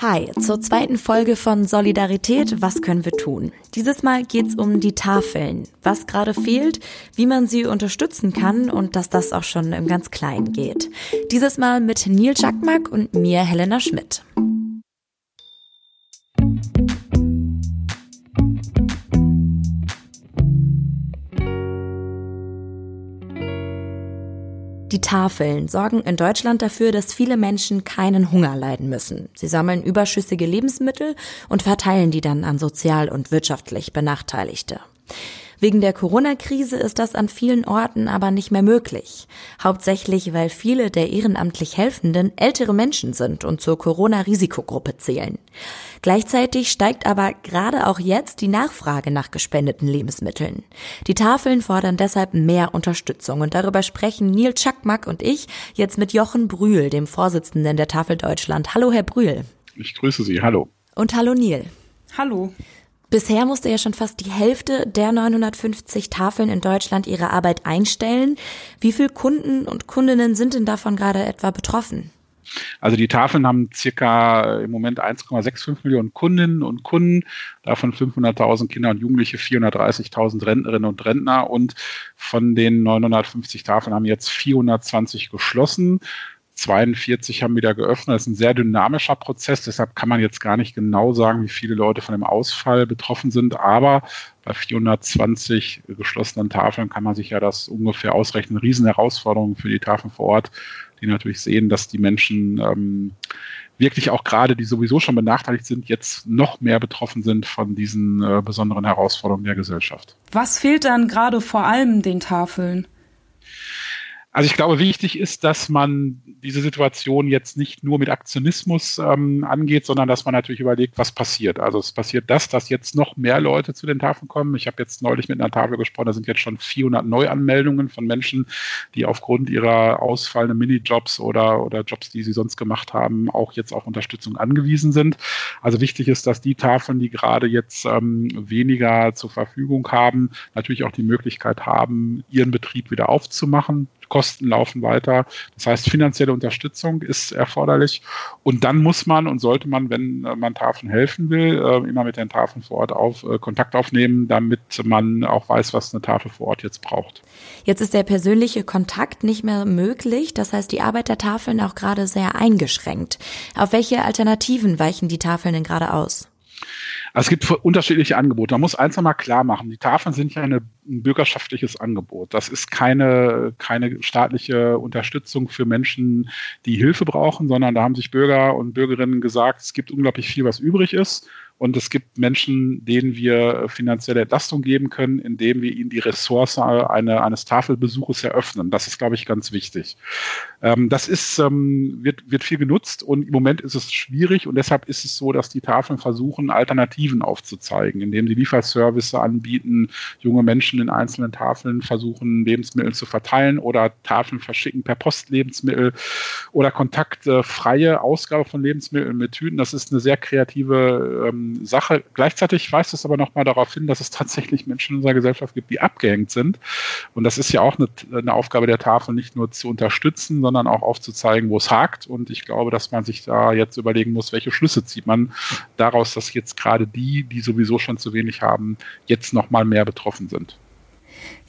Hi, zur zweiten Folge von Solidarität, was können wir tun? Dieses Mal geht's um die Tafeln, was gerade fehlt, wie man sie unterstützen kann und dass das auch schon im ganz Kleinen geht. Dieses Mal mit Neil Czakmak und mir, Helena Schmidt. Die Tafeln sorgen in Deutschland dafür, dass viele Menschen keinen Hunger leiden müssen. Sie sammeln überschüssige Lebensmittel und verteilen die dann an sozial und wirtschaftlich Benachteiligte. Wegen der Corona-Krise ist das an vielen Orten aber nicht mehr möglich. Hauptsächlich, weil viele der ehrenamtlich Helfenden ältere Menschen sind und zur Corona-Risikogruppe zählen. Gleichzeitig steigt aber gerade auch jetzt die Nachfrage nach gespendeten Lebensmitteln. Die Tafeln fordern deshalb mehr Unterstützung und darüber sprechen Neil Czakmak und ich jetzt mit Jochen Brühl, dem Vorsitzenden der Tafel Deutschland. Hallo, Herr Brühl. Ich grüße Sie. Hallo. Und hallo, Neil. Hallo. Bisher musste ja schon fast die Hälfte der 950 Tafeln in Deutschland ihre Arbeit einstellen. Wie viele Kunden und Kundinnen sind denn davon gerade etwa betroffen? Also die Tafeln haben circa im Moment 1,65 Millionen Kundinnen und Kunden, davon 500.000 Kinder und Jugendliche, 430.000 Rentnerinnen und Rentner und von den 950 Tafeln haben jetzt 420 geschlossen. 42 haben wieder geöffnet. Das ist ein sehr dynamischer Prozess, deshalb kann man jetzt gar nicht genau sagen, wie viele Leute von dem Ausfall betroffen sind. Aber bei 420 geschlossenen Tafeln kann man sich ja das ungefähr ausrechnen. Riesenherausforderungen für die Tafeln vor Ort, die natürlich sehen, dass die Menschen ähm, wirklich auch gerade, die sowieso schon benachteiligt sind, jetzt noch mehr betroffen sind von diesen äh, besonderen Herausforderungen der Gesellschaft. Was fehlt dann gerade vor allem den Tafeln? Also ich glaube, wichtig ist, dass man diese Situation jetzt nicht nur mit Aktionismus ähm, angeht, sondern dass man natürlich überlegt, was passiert. Also es passiert das, dass jetzt noch mehr Leute zu den Tafeln kommen. Ich habe jetzt neulich mit einer Tafel gesprochen, da sind jetzt schon 400 Neuanmeldungen von Menschen, die aufgrund ihrer ausfallenden Minijobs oder, oder Jobs, die sie sonst gemacht haben, auch jetzt auf Unterstützung angewiesen sind. Also wichtig ist, dass die Tafeln, die gerade jetzt ähm, weniger zur Verfügung haben, natürlich auch die Möglichkeit haben, ihren Betrieb wieder aufzumachen Kosten laufen weiter. Das heißt, finanzielle Unterstützung ist erforderlich. Und dann muss man und sollte man, wenn man Tafeln helfen will, äh, immer mit den Tafeln vor Ort auf, äh, Kontakt aufnehmen, damit man auch weiß, was eine Tafel vor Ort jetzt braucht. Jetzt ist der persönliche Kontakt nicht mehr möglich. Das heißt, die Arbeit der Tafeln auch gerade sehr eingeschränkt. Auf welche Alternativen weichen die Tafeln denn gerade aus? Also es gibt unterschiedliche Angebote. Man muss eins nochmal klar machen. Die Tafeln sind ja eine, ein bürgerschaftliches Angebot. Das ist keine, keine staatliche Unterstützung für Menschen, die Hilfe brauchen, sondern da haben sich Bürger und Bürgerinnen gesagt, es gibt unglaublich viel, was übrig ist. Und es gibt Menschen, denen wir finanzielle Entlastung geben können, indem wir ihnen die Ressource eine, eines Tafelbesuches eröffnen. Das ist, glaube ich, ganz wichtig. Ähm, das ist, ähm, wird, wird viel genutzt und im Moment ist es schwierig und deshalb ist es so, dass die Tafeln versuchen, Alternativen aufzuzeigen, indem sie Lieferservice anbieten, junge Menschen in einzelnen Tafeln versuchen, Lebensmittel zu verteilen oder Tafeln verschicken per Post Lebensmittel oder kontaktfreie Ausgabe von Lebensmitteln mit Tüten. Das ist eine sehr kreative ähm, Sache. Gleichzeitig weist es aber nochmal darauf hin, dass es tatsächlich Menschen in unserer Gesellschaft gibt, die abgehängt sind. Und das ist ja auch eine, eine Aufgabe der Tafel, nicht nur zu unterstützen, sondern auch aufzuzeigen, wo es hakt. Und ich glaube, dass man sich da jetzt überlegen muss, welche Schlüsse zieht man daraus, dass jetzt gerade die, die sowieso schon zu wenig haben, jetzt nochmal mehr betroffen sind.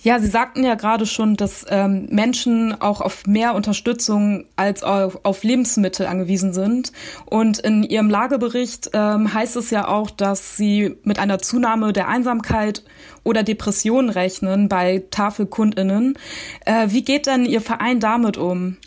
Ja, Sie sagten ja gerade schon, dass ähm, Menschen auch auf mehr Unterstützung als auf, auf Lebensmittel angewiesen sind. Und in Ihrem Lagebericht ähm, heißt es ja auch, dass Sie mit einer Zunahme der Einsamkeit oder Depression rechnen bei Tafelkundinnen. Äh, wie geht denn Ihr Verein damit um?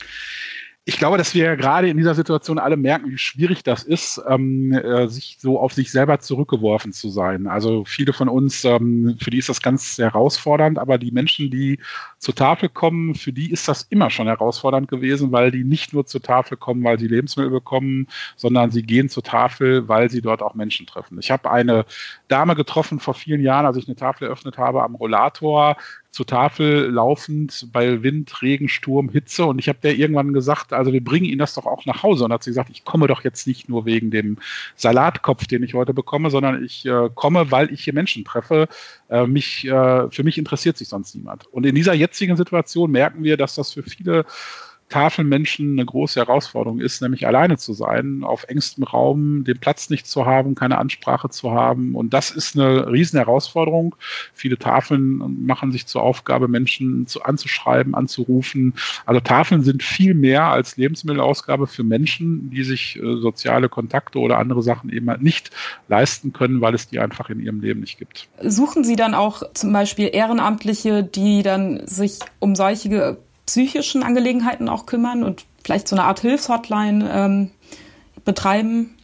Ich glaube, dass wir gerade in dieser Situation alle merken, wie schwierig das ist, ähm, äh, sich so auf sich selber zurückgeworfen zu sein. Also viele von uns, ähm, für die ist das ganz herausfordernd, aber die Menschen, die zur Tafel kommen, für die ist das immer schon herausfordernd gewesen, weil die nicht nur zur Tafel kommen, weil sie Lebensmittel bekommen, sondern sie gehen zur Tafel, weil sie dort auch Menschen treffen. Ich habe eine Dame getroffen vor vielen Jahren, als ich eine Tafel eröffnet habe am Rollator, zur Tafel laufend bei Wind, Regen, Sturm, Hitze. Und ich habe der irgendwann gesagt, also wir bringen Ihnen das doch auch nach Hause. Und hat sie gesagt, ich komme doch jetzt nicht nur wegen dem Salatkopf, den ich heute bekomme, sondern ich äh, komme, weil ich hier Menschen treffe. Äh, mich, äh, für mich interessiert sich sonst niemand. Und in dieser jetzigen Situation merken wir, dass das für viele Tafelmenschen eine große Herausforderung ist, nämlich alleine zu sein, auf engstem Raum den Platz nicht zu haben, keine Ansprache zu haben. Und das ist eine riesen Herausforderung. Viele Tafeln machen sich zur Aufgabe, Menschen zu, anzuschreiben, anzurufen. Also Tafeln sind viel mehr als Lebensmittelausgabe für Menschen, die sich äh, soziale Kontakte oder andere Sachen eben halt nicht leisten können, weil es die einfach in ihrem Leben nicht gibt. Suchen Sie dann auch zum Beispiel Ehrenamtliche, die dann sich um solche psychischen Angelegenheiten auch kümmern und vielleicht so eine Art Hilfshotline ähm, betreiben?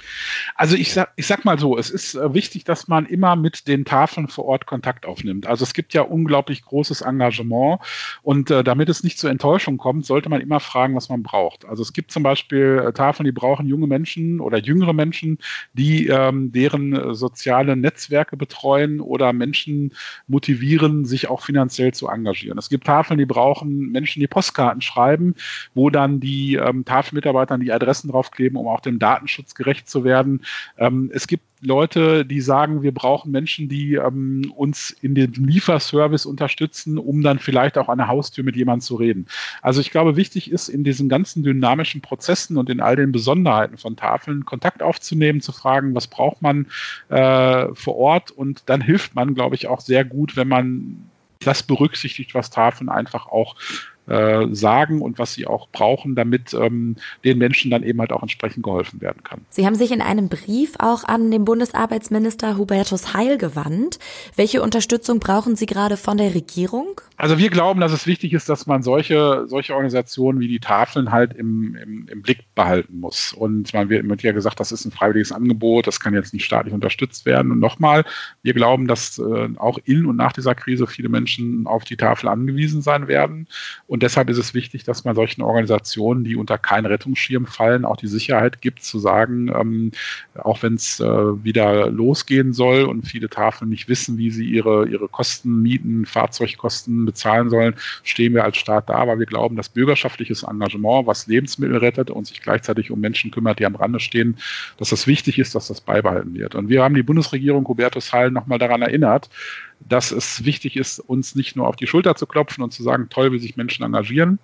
Also ich sag, ich sag mal so, es ist äh, wichtig, dass man immer mit den Tafeln vor Ort Kontakt aufnimmt. Also es gibt ja unglaublich großes Engagement und äh, damit es nicht zur Enttäuschung kommt, sollte man immer fragen, was man braucht. Also es gibt zum Beispiel äh, Tafeln, die brauchen junge Menschen oder jüngere Menschen, die ähm, deren äh, soziale Netzwerke betreuen oder Menschen motivieren, sich auch finanziell zu engagieren. Es gibt Tafeln, die brauchen Menschen, die Postkarten schreiben, wo dann die ähm, Tafelmitarbeiter die Adressen draufkleben, um auch dem Datenschutz gerecht zu werden. Ähm, es gibt Leute, die sagen, wir brauchen Menschen, die ähm, uns in dem Lieferservice unterstützen, um dann vielleicht auch an der Haustür mit jemandem zu reden. Also ich glaube, wichtig ist, in diesen ganzen dynamischen Prozessen und in all den Besonderheiten von Tafeln Kontakt aufzunehmen, zu fragen, was braucht man äh, vor Ort und dann hilft man, glaube ich, auch sehr gut, wenn man das berücksichtigt, was Tafeln einfach auch äh, sagen und was sie auch brauchen, damit ähm, den Menschen dann eben halt auch entsprechend geholfen werden kann. Sie haben sich in einem Brief auch an den Bundesarbeitsminister Hubertus Heil gewandt. Welche Unterstützung brauchen Sie gerade von der Regierung? Also wir glauben, dass es wichtig ist, dass man solche, solche Organisationen wie die Tafeln halt im, im, im Blick behalten muss. Und man wird ja gesagt, das ist ein freiwilliges Angebot, das kann jetzt nicht staatlich unterstützt werden. Und nochmal, wir glauben, dass äh, auch in und nach dieser Krise viele Menschen auf die Tafel angewiesen sein werden. Und und deshalb ist es wichtig, dass man solchen Organisationen, die unter keinen Rettungsschirm fallen, auch die Sicherheit gibt, zu sagen, ähm, auch wenn es äh, wieder losgehen soll und viele Tafeln nicht wissen, wie sie ihre, ihre Kosten, Mieten, Fahrzeugkosten bezahlen sollen, stehen wir als Staat da, weil wir glauben, dass bürgerschaftliches Engagement, was Lebensmittel rettet und sich gleichzeitig um Menschen kümmert, die am Rande stehen, dass das wichtig ist, dass das beibehalten wird. Und wir haben die Bundesregierung Hubertus Heil nochmal daran erinnert, dass es wichtig ist, uns nicht nur auf die Schulter zu klopfen und zu sagen, toll, wie sich Menschen engagieren.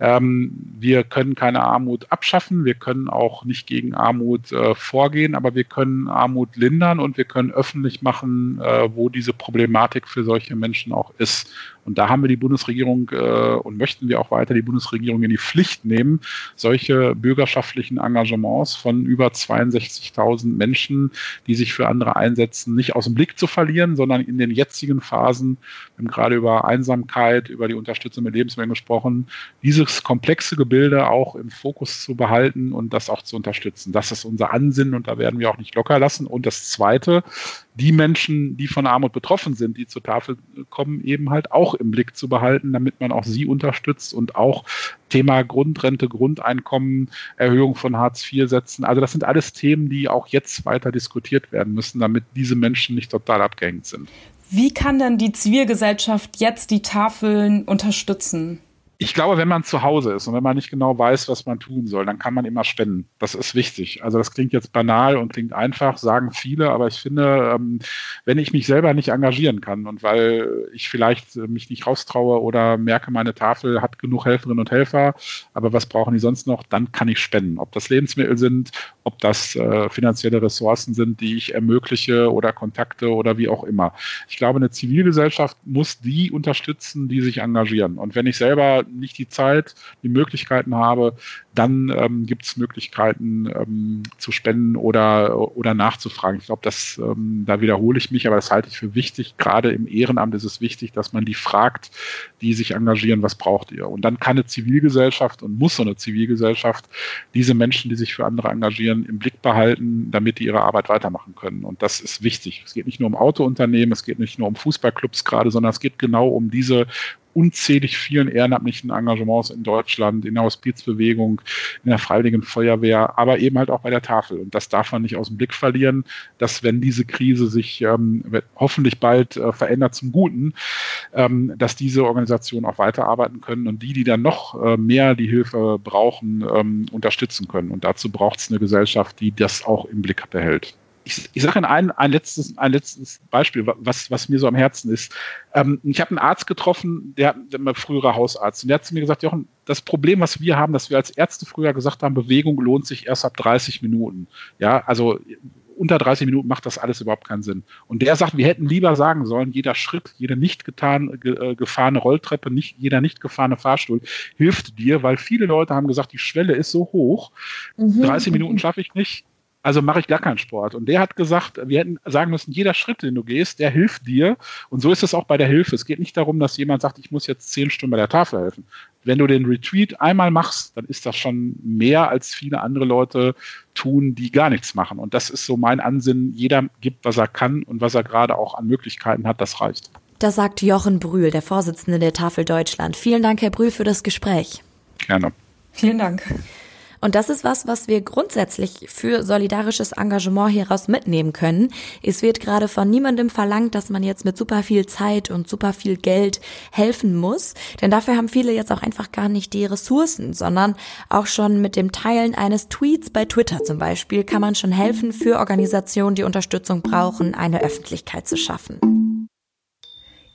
Ähm, wir können keine Armut abschaffen, wir können auch nicht gegen Armut äh, vorgehen, aber wir können Armut lindern und wir können öffentlich machen, äh, wo diese Problematik für solche Menschen auch ist. Und da haben wir die Bundesregierung äh, und möchten wir auch weiter die Bundesregierung in die Pflicht nehmen, solche bürgerschaftlichen Engagements von über 62.000 Menschen, die sich für andere einsetzen, nicht aus dem Blick zu verlieren, sondern in den jetzigen Phasen, wir haben gerade über Einsamkeit, über die Unterstützung mit Lebensmitteln gesprochen, dieses komplexe Gebilde auch im Fokus zu behalten und das auch zu unterstützen. Das ist unser Ansinnen und da werden wir auch nicht locker lassen. Und das Zweite, die Menschen, die von Armut betroffen sind, die zur Tafel kommen, eben halt auch im Blick zu behalten, damit man auch sie unterstützt und auch Thema Grundrente, Grundeinkommen, Erhöhung von Hartz IV setzen. Also das sind alles Themen, die auch jetzt weiter diskutiert werden müssen, damit diese Menschen nicht total abgehängt sind. Wie kann denn die Zivilgesellschaft jetzt die Tafeln unterstützen? Ich glaube, wenn man zu Hause ist und wenn man nicht genau weiß, was man tun soll, dann kann man immer spenden. Das ist wichtig. Also das klingt jetzt banal und klingt einfach, sagen viele, aber ich finde, ähm, wenn ich mich selber nicht engagieren kann und weil ich vielleicht mich nicht raustraue oder merke, meine Tafel hat genug Helferinnen und Helfer, aber was brauchen die sonst noch, dann kann ich spenden. Ob das Lebensmittel sind, ob das äh, finanzielle Ressourcen sind, die ich ermögliche oder Kontakte oder wie auch immer. Ich glaube, eine Zivilgesellschaft muss die unterstützen, die sich engagieren. Und wenn ich selber nicht die Zeit, die Möglichkeiten habe, dann ähm, gibt es Möglichkeiten ähm, zu spenden oder, oder nachzufragen. Ich glaube, das, ähm, da wiederhole ich mich, aber das halte ich für wichtig. Gerade im Ehrenamt ist es wichtig, dass man die fragt, die sich engagieren, was braucht ihr? Und dann kann eine Zivilgesellschaft und muss so eine Zivilgesellschaft diese Menschen, die sich für andere engagieren, im Blick behalten, damit die ihre Arbeit weitermachen können. Und das ist wichtig. Es geht nicht nur um Autounternehmen, es geht nicht nur um Fußballclubs gerade, sondern es geht genau um diese unzählig vielen ehrenamtlichen Engagements in Deutschland, in der Hospizbewegung, in der Freiwilligen Feuerwehr, aber eben halt auch bei der Tafel. Und das darf man nicht aus dem Blick verlieren, dass wenn diese Krise sich ähm, hoffentlich bald äh, verändert zum Guten, ähm, dass diese Organisationen auch weiterarbeiten können und die, die dann noch äh, mehr die Hilfe brauchen, ähm, unterstützen können. Und dazu braucht es eine Gesellschaft, die das auch im Blick behält. Ich, ich sage Ihnen ein, ein, letztes, ein letztes Beispiel, was, was mir so am Herzen ist. Ähm, ich habe einen Arzt getroffen, der, der früherer Hausarzt, und der hat zu mir gesagt, Jochen, das Problem, was wir haben, dass wir als Ärzte früher gesagt haben, Bewegung lohnt sich erst ab 30 Minuten. Ja, also unter 30 Minuten macht das alles überhaupt keinen Sinn. Und der sagt, wir hätten lieber sagen sollen, jeder Schritt, jede nicht getan, ge, äh, gefahrene Rolltreppe, nicht, jeder nicht gefahrene Fahrstuhl hilft dir, weil viele Leute haben gesagt, die Schwelle ist so hoch, mhm. 30 Minuten schaffe ich nicht, also mache ich gar keinen Sport. Und der hat gesagt, wir hätten sagen müssen, jeder Schritt, den du gehst, der hilft dir. Und so ist es auch bei der Hilfe. Es geht nicht darum, dass jemand sagt, ich muss jetzt zehn Stunden bei der Tafel helfen. Wenn du den Retreat einmal machst, dann ist das schon mehr, als viele andere Leute tun, die gar nichts machen. Und das ist so mein Ansinnen. Jeder gibt, was er kann und was er gerade auch an Möglichkeiten hat. Das reicht. Das sagt Jochen Brühl, der Vorsitzende der Tafel Deutschland. Vielen Dank, Herr Brühl, für das Gespräch. Gerne. Vielen Dank. Und das ist was, was wir grundsätzlich für solidarisches Engagement hieraus mitnehmen können. Es wird gerade von niemandem verlangt, dass man jetzt mit super viel Zeit und super viel Geld helfen muss. Denn dafür haben viele jetzt auch einfach gar nicht die Ressourcen, sondern auch schon mit dem Teilen eines Tweets bei Twitter zum Beispiel kann man schon helfen, für Organisationen, die Unterstützung brauchen, eine Öffentlichkeit zu schaffen.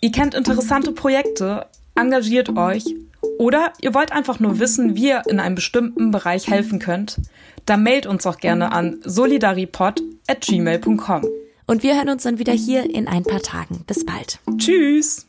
Ihr kennt interessante Projekte, engagiert euch oder ihr wollt einfach nur wissen, wie ihr in einem bestimmten Bereich helfen könnt, dann mailt uns auch gerne an solidaripod@gmail.com. Und wir hören uns dann wieder hier in ein paar Tagen. Bis bald. Tschüss.